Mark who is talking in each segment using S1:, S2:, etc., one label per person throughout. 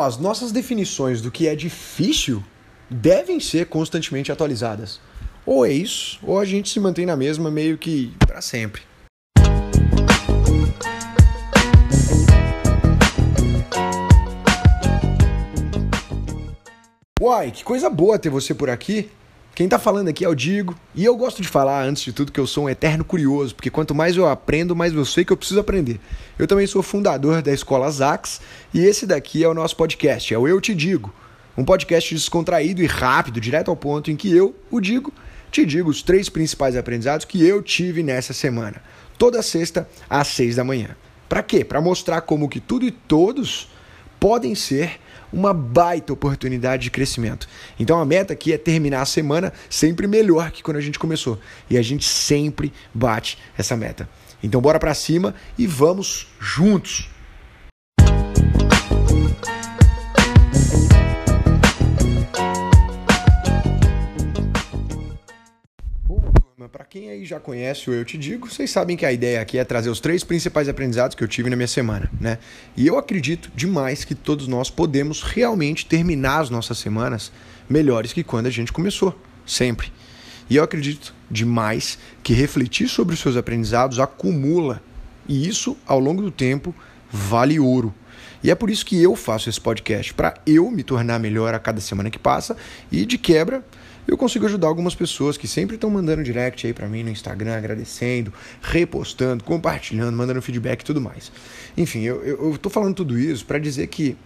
S1: As nossas definições do que é difícil devem ser constantemente atualizadas. Ou é isso, ou a gente se mantém na mesma meio que para sempre. Uai, que coisa boa ter você por aqui. Quem tá falando aqui é o Digo, e eu gosto de falar, antes de tudo, que eu sou um eterno curioso, porque quanto mais eu aprendo, mais eu sei que eu preciso aprender. Eu também sou fundador da Escola Zax, e esse daqui é o nosso podcast, é o Eu Te Digo. Um podcast descontraído e rápido, direto ao ponto, em que eu, o Digo, te digo os três principais aprendizados que eu tive nessa semana. Toda sexta, às seis da manhã. Para quê? Para mostrar como que tudo e todos podem ser uma baita oportunidade de crescimento. Então a meta aqui é terminar a semana sempre melhor que quando a gente começou. E a gente sempre bate essa meta. Então bora para cima e vamos juntos. Quem aí já conhece o Eu Te Digo, vocês sabem que a ideia aqui é trazer os três principais aprendizados que eu tive na minha semana, né? E eu acredito demais que todos nós podemos realmente terminar as nossas semanas melhores que quando a gente começou, sempre. E eu acredito demais que refletir sobre os seus aprendizados acumula, e isso ao longo do tempo vale ouro. E é por isso que eu faço esse podcast, para eu me tornar melhor a cada semana que passa e de quebra eu consigo ajudar algumas pessoas que sempre estão mandando direct aí para mim no Instagram, agradecendo, repostando, compartilhando, mandando feedback e tudo mais. Enfim, eu, eu, eu tô falando tudo isso para dizer que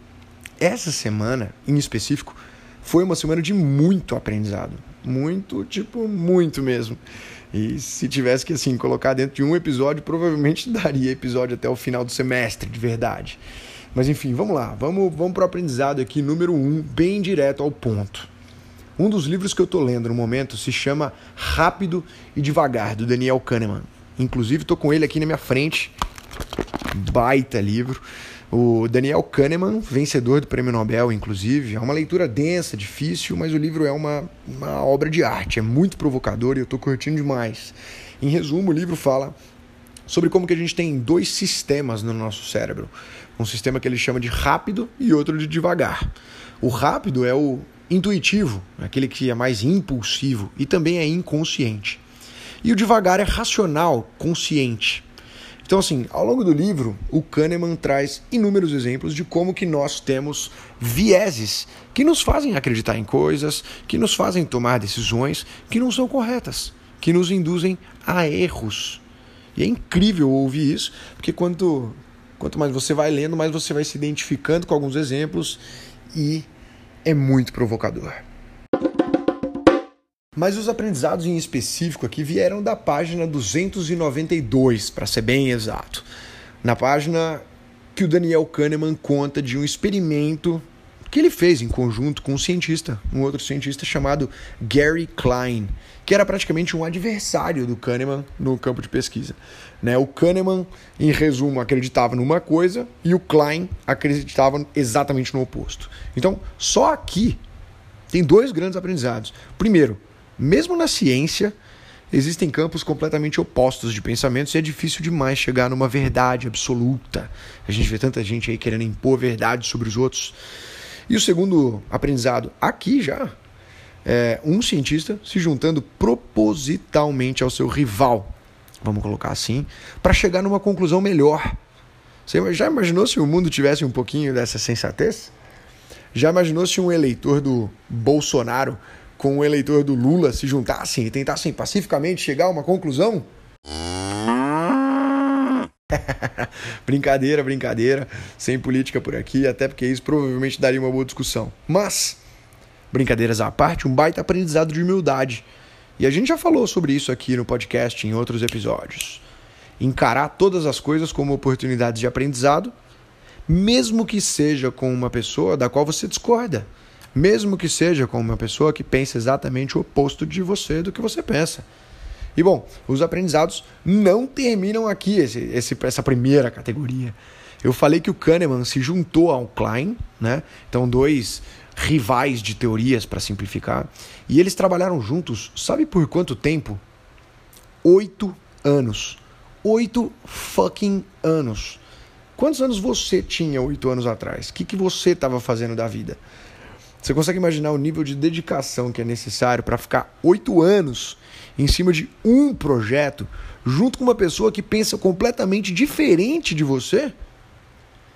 S1: essa semana, em específico, foi uma semana de muito aprendizado. Muito, tipo, muito mesmo. E se tivesse que, assim, colocar dentro de um episódio, provavelmente daria episódio até o final do semestre, de verdade. Mas enfim, vamos lá. Vamos, vamos para o aprendizado aqui, número um, bem direto ao ponto. Um dos livros que eu estou lendo no momento se chama Rápido e Devagar, do Daniel Kahneman. Inclusive, estou com ele aqui na minha frente. Baita livro. O Daniel Kahneman, vencedor do Prêmio Nobel, inclusive. É uma leitura densa, difícil, mas o livro é uma, uma obra de arte. É muito provocador e eu estou curtindo demais. Em resumo, o livro fala sobre como que a gente tem dois sistemas no nosso cérebro. Um sistema que ele chama de rápido e outro de devagar. O rápido é o intuitivo, aquele que é mais impulsivo e também é inconsciente. E o devagar é racional, consciente. Então, assim, ao longo do livro, o Kahneman traz inúmeros exemplos de como que nós temos vieses que nos fazem acreditar em coisas, que nos fazem tomar decisões que não são corretas, que nos induzem a erros. E é incrível ouvir isso, porque quanto, quanto mais você vai lendo, mais você vai se identificando com alguns exemplos e é muito provocador. Mas os aprendizados em específico aqui vieram da página 292, para ser bem exato. Na página que o Daniel Kahneman conta de um experimento que ele fez em conjunto com um cientista, um outro cientista chamado Gary Klein, que era praticamente um adversário do Kahneman no campo de pesquisa. Né? O Kahneman, em resumo, acreditava numa coisa e o Klein acreditava exatamente no oposto. Então, só aqui tem dois grandes aprendizados. Primeiro, mesmo na ciência, existem campos completamente opostos de pensamentos e é difícil demais chegar numa verdade absoluta. A gente vê tanta gente aí querendo impor verdade sobre os outros. E o segundo aprendizado, aqui já, é um cientista se juntando propositalmente ao seu rival, vamos colocar assim, para chegar numa conclusão melhor. Você já imaginou se o mundo tivesse um pouquinho dessa sensatez? Já imaginou se um eleitor do Bolsonaro com um eleitor do Lula se juntassem e tentassem pacificamente chegar a uma conclusão? Brincadeira, brincadeira, sem política por aqui, até porque isso provavelmente daria uma boa discussão. Mas, brincadeiras à parte, um baita aprendizado de humildade. E a gente já falou sobre isso aqui no podcast em outros episódios. Encarar todas as coisas como oportunidades de aprendizado, mesmo que seja com uma pessoa da qual você discorda, mesmo que seja com uma pessoa que pensa exatamente o oposto de você do que você pensa. E bom, os aprendizados não terminam aqui, esse, esse, essa primeira categoria. Eu falei que o Kahneman se juntou ao Klein, né? Então, dois rivais de teorias, para simplificar. E eles trabalharam juntos, sabe por quanto tempo? Oito anos. Oito fucking anos. Quantos anos você tinha oito anos atrás? O que, que você estava fazendo da vida? Você consegue imaginar o nível de dedicação que é necessário para ficar oito anos em cima de um projeto, junto com uma pessoa que pensa completamente diferente de você?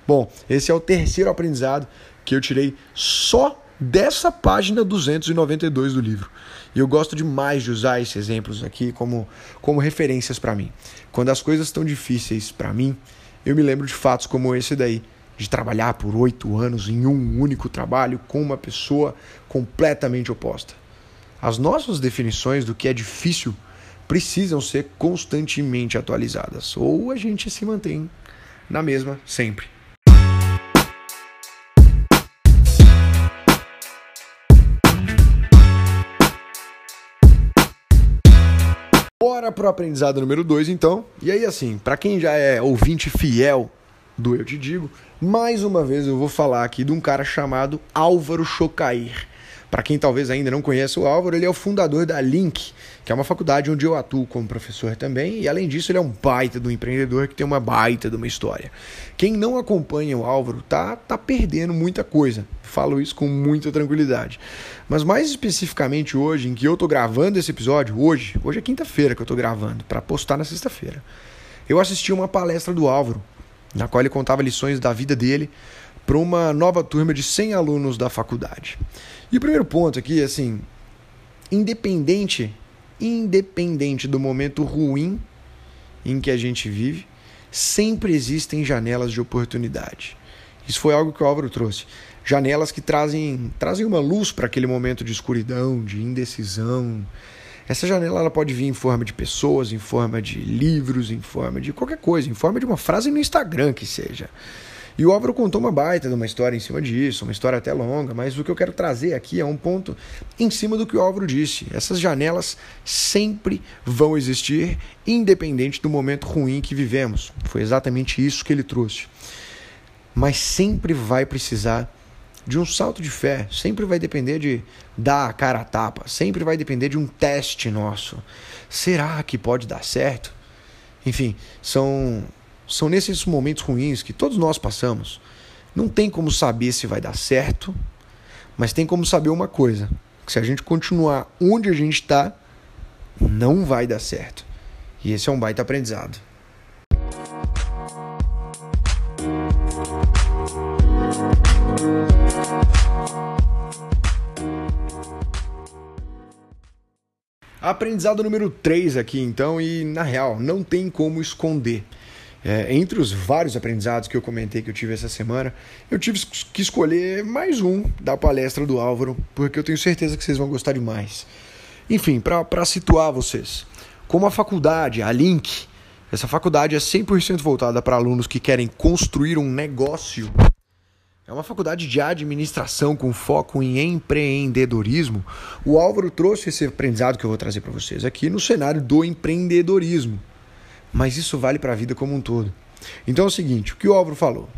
S1: Bom, esse é o terceiro aprendizado que eu tirei só dessa página 292 do livro. E eu gosto demais de usar esses exemplos aqui como, como referências para mim. Quando as coisas estão difíceis para mim, eu me lembro de fatos como esse daí, de trabalhar por oito anos em um único trabalho com uma pessoa completamente oposta. As nossas definições do que é difícil precisam ser constantemente atualizadas, ou a gente se mantém na mesma sempre. Bora pro aprendizado número 2, então. E aí, assim, para quem já é ouvinte fiel do Eu Te Digo, mais uma vez eu vou falar aqui de um cara chamado Álvaro Chocair. Para quem talvez ainda não conheça o Álvaro, ele é o fundador da Link, que é uma faculdade onde eu atuo como professor também, e além disso ele é um baita do empreendedor que tem uma baita de uma história. Quem não acompanha o Álvaro tá, tá perdendo muita coisa, falo isso com muita tranquilidade. Mas mais especificamente hoje, em que eu tô gravando esse episódio, hoje, hoje é quinta-feira que eu tô gravando, para postar na sexta-feira, eu assisti uma palestra do Álvaro, na qual ele contava lições da vida dele para uma nova turma de 100 alunos da faculdade. E o primeiro ponto aqui, assim, independente, independente do momento ruim em que a gente vive, sempre existem janelas de oportunidade. Isso foi algo que o Álvaro trouxe. Janelas que trazem, trazem uma luz para aquele momento de escuridão, de indecisão. Essa janela ela pode vir em forma de pessoas, em forma de livros, em forma de qualquer coisa, em forma de uma frase no Instagram que seja. E o Álvaro contou uma baita de uma história em cima disso, uma história até longa, mas o que eu quero trazer aqui é um ponto em cima do que o Álvaro disse. Essas janelas sempre vão existir, independente do momento ruim que vivemos. Foi exatamente isso que ele trouxe. Mas sempre vai precisar de um salto de fé, sempre vai depender de dar a cara a tapa, sempre vai depender de um teste nosso. Será que pode dar certo? Enfim, são são nesses momentos ruins que todos nós passamos. Não tem como saber se vai dar certo, mas tem como saber uma coisa: que se a gente continuar onde a gente está, não vai dar certo. E esse é um baita aprendizado. Aprendizado número 3 aqui, então, e na real, não tem como esconder. É, entre os vários aprendizados que eu comentei que eu tive essa semana, eu tive que escolher mais um da palestra do Álvaro, porque eu tenho certeza que vocês vão gostar demais. Enfim, para situar vocês, como a faculdade, a Link, essa faculdade é 100% voltada para alunos que querem construir um negócio. É uma faculdade de administração com foco em empreendedorismo. O Álvaro trouxe esse aprendizado que eu vou trazer para vocês aqui no cenário do empreendedorismo mas isso vale para a vida como um todo. Então é o seguinte, o que o Álvaro falou?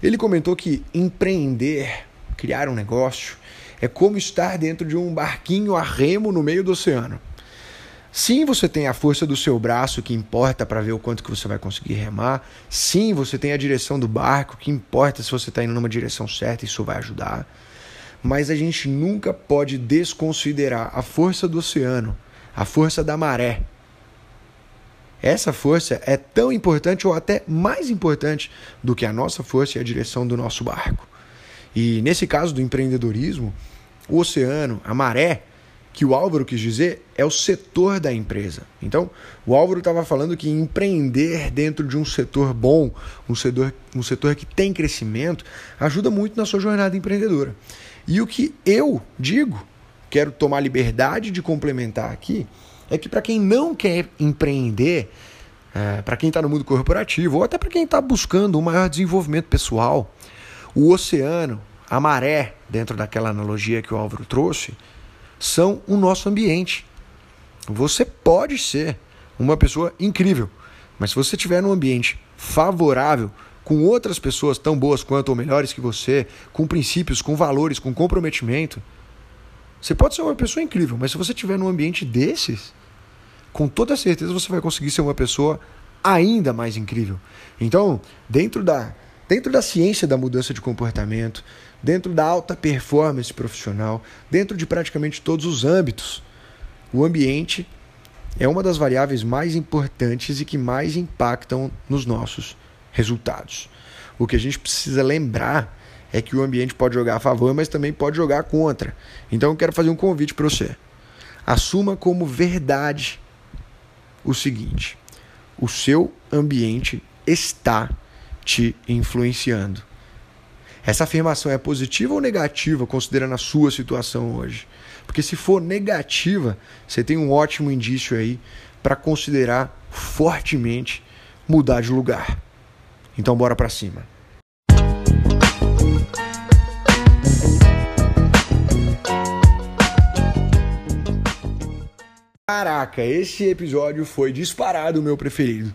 S1: Ele comentou que empreender, criar um negócio, é como estar dentro de um barquinho a remo no meio do oceano. Sim, você tem a força do seu braço que importa para ver o quanto que você vai conseguir remar. Sim, você tem a direção do barco que importa se você está indo numa direção certa, isso vai ajudar. Mas a gente nunca pode desconsiderar a força do oceano, a força da maré, essa força é tão importante ou até mais importante do que a nossa força e a direção do nosso barco. E nesse caso do empreendedorismo, o oceano, a maré, que o Álvaro quis dizer, é o setor da empresa. Então, o Álvaro estava falando que empreender dentro de um setor bom, um setor, um setor que tem crescimento, ajuda muito na sua jornada empreendedora. E o que eu digo, quero tomar liberdade de complementar aqui, é que para quem não quer empreender, é, para quem está no mundo corporativo, ou até para quem está buscando um maior desenvolvimento pessoal, o oceano, a maré, dentro daquela analogia que o Álvaro trouxe, são o nosso ambiente. Você pode ser uma pessoa incrível, mas se você estiver num ambiente favorável, com outras pessoas tão boas quanto ou melhores que você, com princípios, com valores, com comprometimento, você pode ser uma pessoa incrível, mas se você estiver num ambiente desses, com toda certeza você vai conseguir ser uma pessoa ainda mais incrível. Então, dentro da, dentro da ciência da mudança de comportamento, dentro da alta performance profissional, dentro de praticamente todos os âmbitos, o ambiente é uma das variáveis mais importantes e que mais impactam nos nossos resultados. O que a gente precisa lembrar é que o ambiente pode jogar a favor, mas também pode jogar contra. Então eu quero fazer um convite para você. Assuma como verdade o seguinte: o seu ambiente está te influenciando. Essa afirmação é positiva ou negativa, considerando a sua situação hoje? Porque se for negativa, você tem um ótimo indício aí para considerar fortemente mudar de lugar. Então bora para cima. Caraca, esse episódio foi disparado o meu preferido.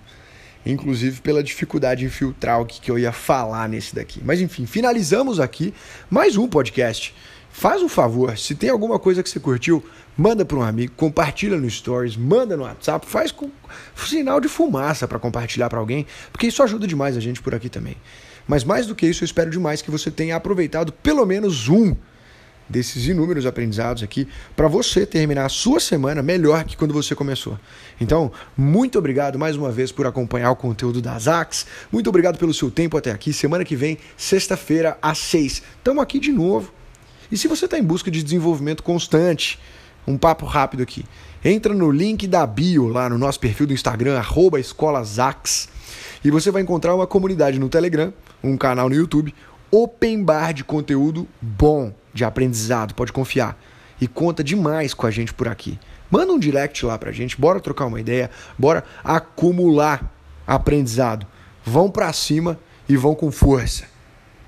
S1: Inclusive pela dificuldade em filtrar o que eu ia falar nesse daqui. Mas enfim, finalizamos aqui mais um podcast. Faz um favor, se tem alguma coisa que você curtiu, manda para um amigo, compartilha no Stories, manda no WhatsApp, faz com sinal de fumaça para compartilhar para alguém, porque isso ajuda demais a gente por aqui também. Mas mais do que isso, eu espero demais que você tenha aproveitado pelo menos um desses inúmeros aprendizados aqui para você terminar a sua semana melhor que quando você começou. Então, muito obrigado mais uma vez por acompanhar o conteúdo das AX. Muito obrigado pelo seu tempo até aqui. Semana que vem, sexta-feira, às seis. Estamos aqui de novo. E se você está em busca de desenvolvimento constante, um papo rápido aqui. Entra no link da bio lá no nosso perfil do Instagram, arroba escolasax, e você vai encontrar uma comunidade no Telegram, um canal no YouTube, open bar de conteúdo bom de aprendizado, pode confiar. E conta demais com a gente por aqui. Manda um direct lá pra gente, bora trocar uma ideia, bora acumular aprendizado. Vão para cima e vão com força.